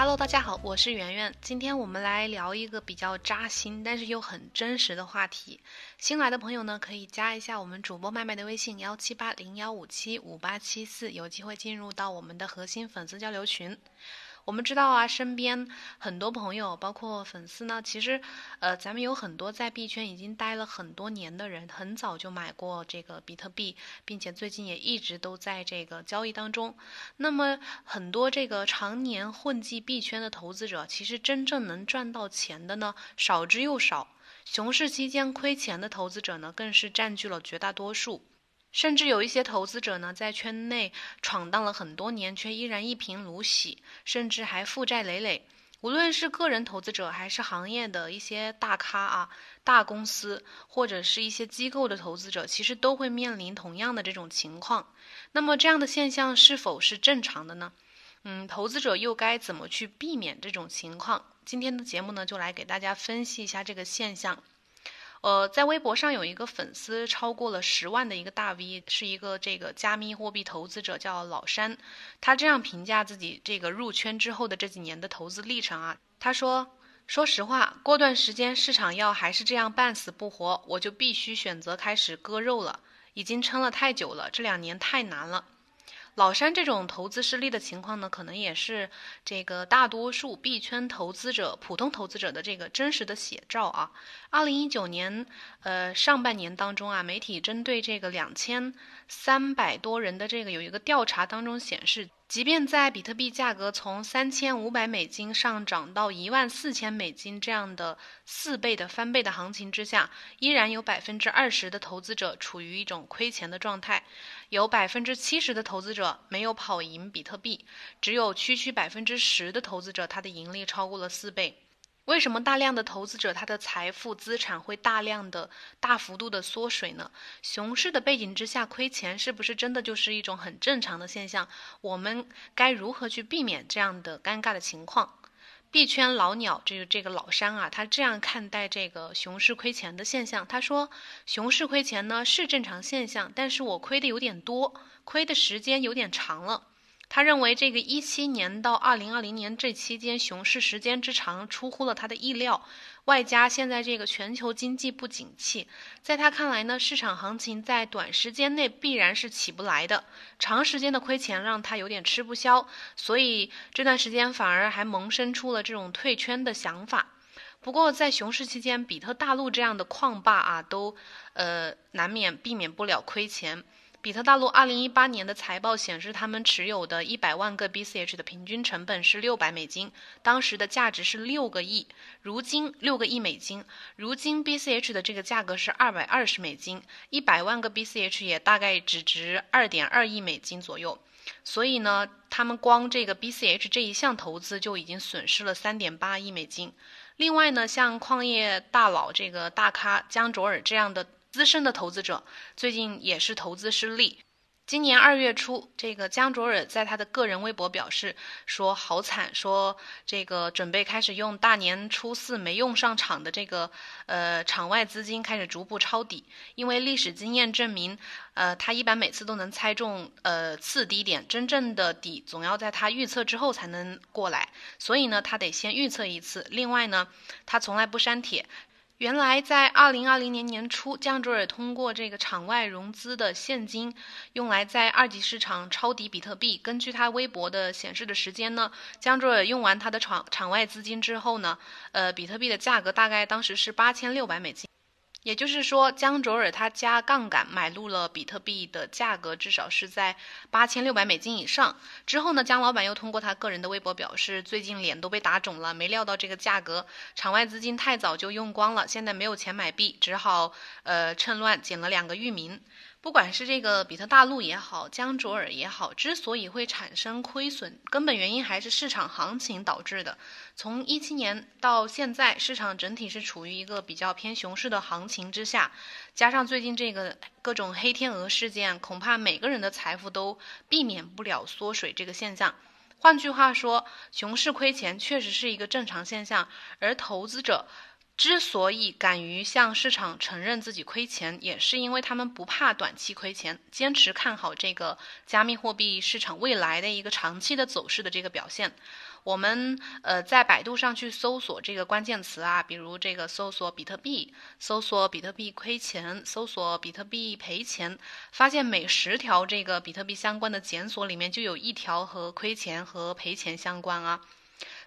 Hello，大家好，我是圆圆。今天我们来聊一个比较扎心，但是又很真实的话题。新来的朋友呢，可以加一下我们主播麦麦的微信幺七八零幺五七五八七四，有机会进入到我们的核心粉丝交流群。我们知道啊，身边很多朋友，包括粉丝呢，其实，呃，咱们有很多在币圈已经待了很多年的人，很早就买过这个比特币，并且最近也一直都在这个交易当中。那么，很多这个常年混迹币圈的投资者，其实真正能赚到钱的呢，少之又少。熊市期间亏钱的投资者呢，更是占据了绝大多数。甚至有一些投资者呢，在圈内闯荡了很多年，却依然一贫如洗，甚至还负债累累。无论是个人投资者，还是行业的一些大咖啊、大公司，或者是一些机构的投资者，其实都会面临同样的这种情况。那么，这样的现象是否是正常的呢？嗯，投资者又该怎么去避免这种情况？今天的节目呢，就来给大家分析一下这个现象。呃，在微博上有一个粉丝超过了十万的一个大 V，是一个这个加密货币投资者，叫老山。他这样评价自己这个入圈之后的这几年的投资历程啊，他说：“说实话，过段时间市场要还是这样半死不活，我就必须选择开始割肉了。已经撑了太久了，这两年太难了。”老山这种投资失利的情况呢，可能也是这个大多数币圈投资者、普通投资者的这个真实的写照啊。二零一九年，呃，上半年当中啊，媒体针对这个两千三百多人的这个有一个调查当中显示。即便在比特币价格从三千五百美金上涨到一万四千美金这样的四倍的翻倍的行情之下，依然有百分之二十的投资者处于一种亏钱的状态，有百分之七十的投资者没有跑赢比特币，只有区区百分之十的投资者他的盈利超过了四倍。为什么大量的投资者他的财富资产会大量的大幅度的缩水呢？熊市的背景之下亏钱是不是真的就是一种很正常的现象？我们该如何去避免这样的尴尬的情况？币圈老鸟这个这个老山啊，他这样看待这个熊市亏钱的现象，他说熊市亏钱呢是正常现象，但是我亏的有点多，亏的时间有点长了。他认为，这个一七年到二零二零年这期间熊市时间之长出乎了他的意料，外加现在这个全球经济不景气，在他看来呢，市场行情在短时间内必然是起不来的，长时间的亏钱让他有点吃不消，所以这段时间反而还萌生出了这种退圈的想法。不过在熊市期间，比特大陆这样的矿霸啊，都呃难免避免不了亏钱。比特大陆二零一八年的财报显示，他们持有的一百万个 BCH 的平均成本是六百美金，当时的价值是六个亿。如今六个亿美金，如今 BCH 的这个价格是二百二十美金，一百万个 BCH 也大概只值二点二亿美金左右。所以呢，他们光这个 BCH 这一项投资就已经损失了三点八亿美金。另外呢，像矿业大佬这个大咖江卓尔这样的。资深的投资者最近也是投资失利。今年二月初，这个江卓尔在他的个人微博表示说：“好惨，说这个准备开始用大年初四没用上场的这个呃场外资金开始逐步抄底，因为历史经验证明，呃，他一般每次都能猜中呃次低点，真正的底总要在他预测之后才能过来，所以呢，他得先预测一次。另外呢，他从来不删帖。”原来在二零二零年年初，江卓尔通过这个场外融资的现金，用来在二级市场抄底比特币。根据他微博的显示的时间呢，江卓尔用完他的场场外资金之后呢，呃，比特币的价格大概当时是八千六百美金。也就是说，江卓尔他加杠杆买入了比特币的价格，至少是在八千六百美金以上。之后呢，江老板又通过他个人的微博表示，最近脸都被打肿了，没料到这个价格，场外资金太早就用光了，现在没有钱买币，只好呃趁乱捡了两个域名。不管是这个比特大陆也好，江卓尔也好，之所以会产生亏损，根本原因还是市场行情导致的。从一七年到现在，市场整体是处于一个比较偏熊市的行情之下，加上最近这个各种黑天鹅事件，恐怕每个人的财富都避免不了缩水这个现象。换句话说，熊市亏钱确实是一个正常现象，而投资者。之所以敢于向市场承认自己亏钱，也是因为他们不怕短期亏钱，坚持看好这个加密货币市场未来的一个长期的走势的这个表现。我们呃在百度上去搜索这个关键词啊，比如这个搜索比特币，搜索比特币亏钱，搜索比特币赔钱，发现每十条这个比特币相关的检索里面就有一条和亏钱和赔钱相关啊。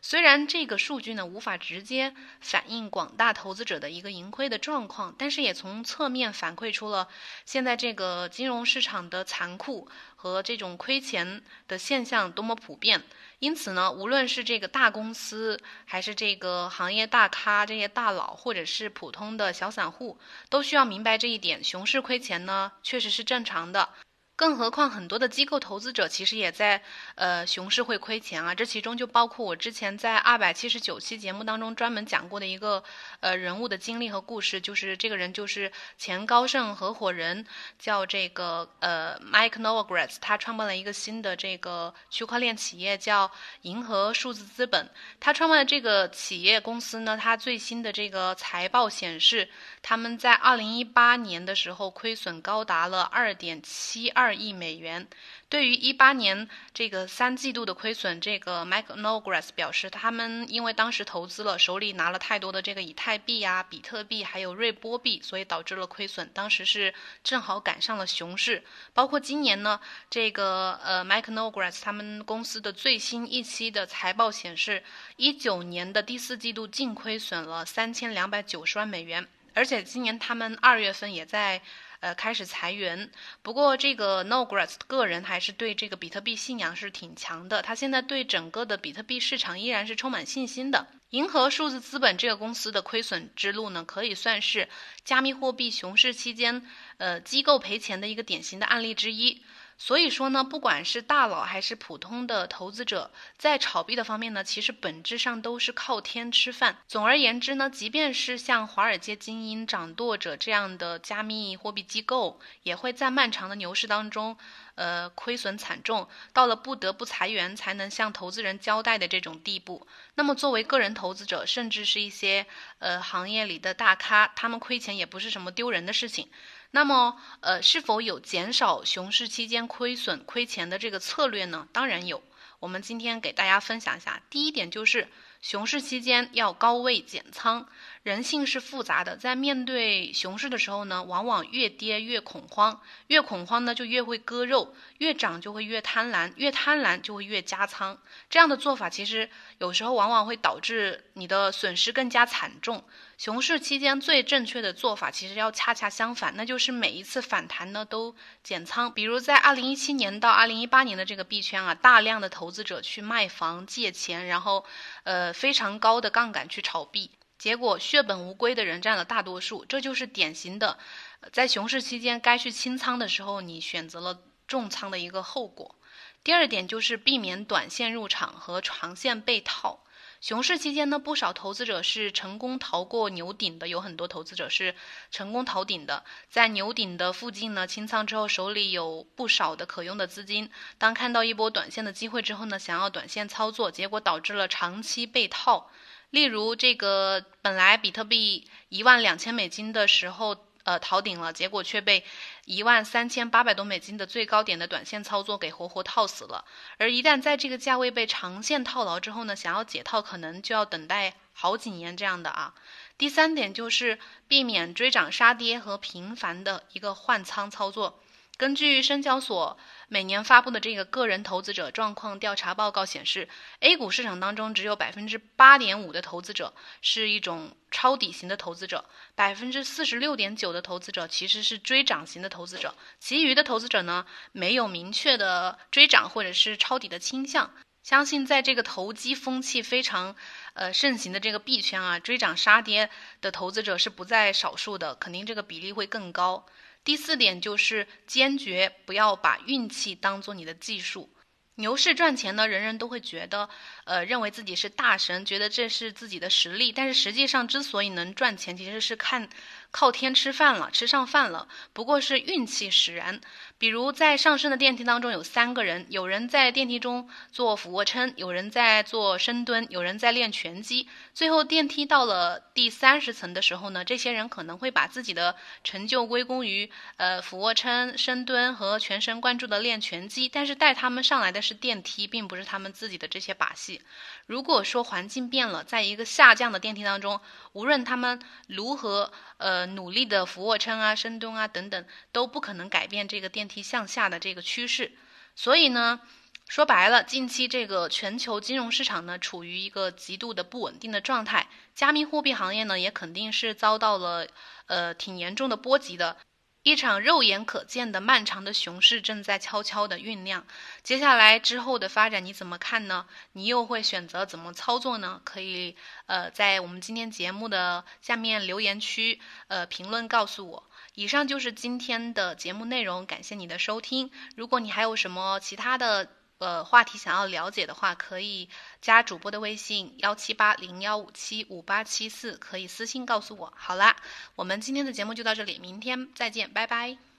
虽然这个数据呢无法直接反映广大投资者的一个盈亏的状况，但是也从侧面反馈出了现在这个金融市场的残酷和这种亏钱的现象多么普遍。因此呢，无论是这个大公司，还是这个行业大咖、这些大佬，或者是普通的小散户，都需要明白这一点：熊市亏钱呢，确实是正常的。更何况，很多的机构投资者其实也在，呃，熊市会亏钱啊。这其中就包括我之前在二百七十九期节目当中专门讲过的一个，呃，人物的经历和故事，就是这个人就是前高盛合伙人，叫这个呃，Mike Novogratz，他创办了一个新的这个区块链企业叫银河数字资本。他创办的这个企业公司呢，他最新的这个财报显示，他们在二零一八年的时候亏损高达了二点七二二。亿美元。对于一八年这个三季度的亏损，这个 Mike Novogratz 表示，他们因为当时投资了，手里拿了太多的这个以太币啊、比特币还有瑞波币，所以导致了亏损。当时是正好赶上了熊市。包括今年呢，这个呃 Mike Novogratz 他们公司的最新一期的财报显示，一九年的第四季度净亏损了三千两百九十万美元，而且今年他们二月份也在。呃，开始裁员。不过，这个 Nogratz 个人还是对这个比特币信仰是挺强的。他现在对整个的比特币市场依然是充满信心的。银河数字资本这个公司的亏损之路呢，可以算是加密货币熊市期间，呃，机构赔钱的一个典型的案例之一。所以说呢，不管是大佬还是普通的投资者，在炒币的方面呢，其实本质上都是靠天吃饭。总而言之呢，即便是像华尔街精英、掌舵者这样的加密货币机构，也会在漫长的牛市当中，呃，亏损惨重，到了不得不裁员才能向投资人交代的这种地步。那么，作为个人投资者，甚至是一些呃行业里的大咖，他们亏钱也不是什么丢人的事情。那么，呃，是否有减少熊市期间亏损亏钱的这个策略呢？当然有。我们今天给大家分享一下，第一点就是熊市期间要高位减仓。人性是复杂的，在面对熊市的时候呢，往往越跌越恐慌，越恐慌呢就越会割肉，越涨就会越贪婪，越贪婪就会越加仓。这样的做法其实有时候往往会导致你的损失更加惨重。熊市期间最正确的做法其实要恰恰相反，那就是每一次反弹呢都减仓。比如在二零一七年到二零一八年的这个币圈啊，大量的投资者去卖房借钱，然后呃非常高的杠杆去炒币。结果血本无归的人占了大多数，这就是典型的，在熊市期间该去清仓的时候，你选择了重仓的一个后果。第二点就是避免短线入场和长线被套。熊市期间呢，不少投资者是成功逃过牛顶的，有很多投资者是成功逃顶的，在牛顶的附近呢清仓之后，手里有不少的可用的资金。当看到一波短线的机会之后呢，想要短线操作，结果导致了长期被套。例如，这个本来比特币一万两千美金的时候，呃，逃顶了，结果却被一万三千八百多美金的最高点的短线操作给活活套死了。而一旦在这个价位被长线套牢之后呢，想要解套，可能就要等待好几年这样的啊。第三点就是避免追涨杀跌和频繁的一个换仓操作。根据深交所每年发布的这个个人投资者状况调查报告显示，A 股市场当中只有百分之八点五的投资者是一种抄底型的投资者，百分之四十六点九的投资者其实是追涨型的投资者，其余的投资者呢没有明确的追涨或者是抄底的倾向。相信在这个投机风气非常呃盛行的这个币圈啊，追涨杀跌的投资者是不在少数的，肯定这个比例会更高。第四点就是坚决不要把运气当做你的技术。牛市赚钱呢，人人都会觉得，呃，认为自己是大神，觉得这是自己的实力。但是实际上，之所以能赚钱，其实是看靠天吃饭了，吃上饭了，不过是运气使然。比如在上升的电梯当中有三个人，有人在电梯中做俯卧撑，有人在做深蹲，有人在练拳击。最后电梯到了第三十层的时候呢，这些人可能会把自己的成就归功于呃俯卧撑、深蹲和全神贯注的练拳击，但是带他们上来的是电梯，并不是他们自己的这些把戏。如果说环境变了，在一个下降的电梯当中，无论他们如何呃努力的俯卧撑啊、深蹲啊等等，都不可能改变这个电梯向下的这个趋势。所以呢，说白了，近期这个全球金融市场呢处于一个极度的不稳定的状态，加密货币行业呢也肯定是遭到了呃挺严重的波及的。一场肉眼可见的漫长的熊市正在悄悄的酝酿，接下来之后的发展你怎么看呢？你又会选择怎么操作呢？可以呃在我们今天节目的下面留言区呃评论告诉我。以上就是今天的节目内容，感谢你的收听。如果你还有什么其他的，呃，话题想要了解的话，可以加主播的微信幺七八零幺五七五八七四，可以私信告诉我。好啦，我们今天的节目就到这里，明天再见，拜拜。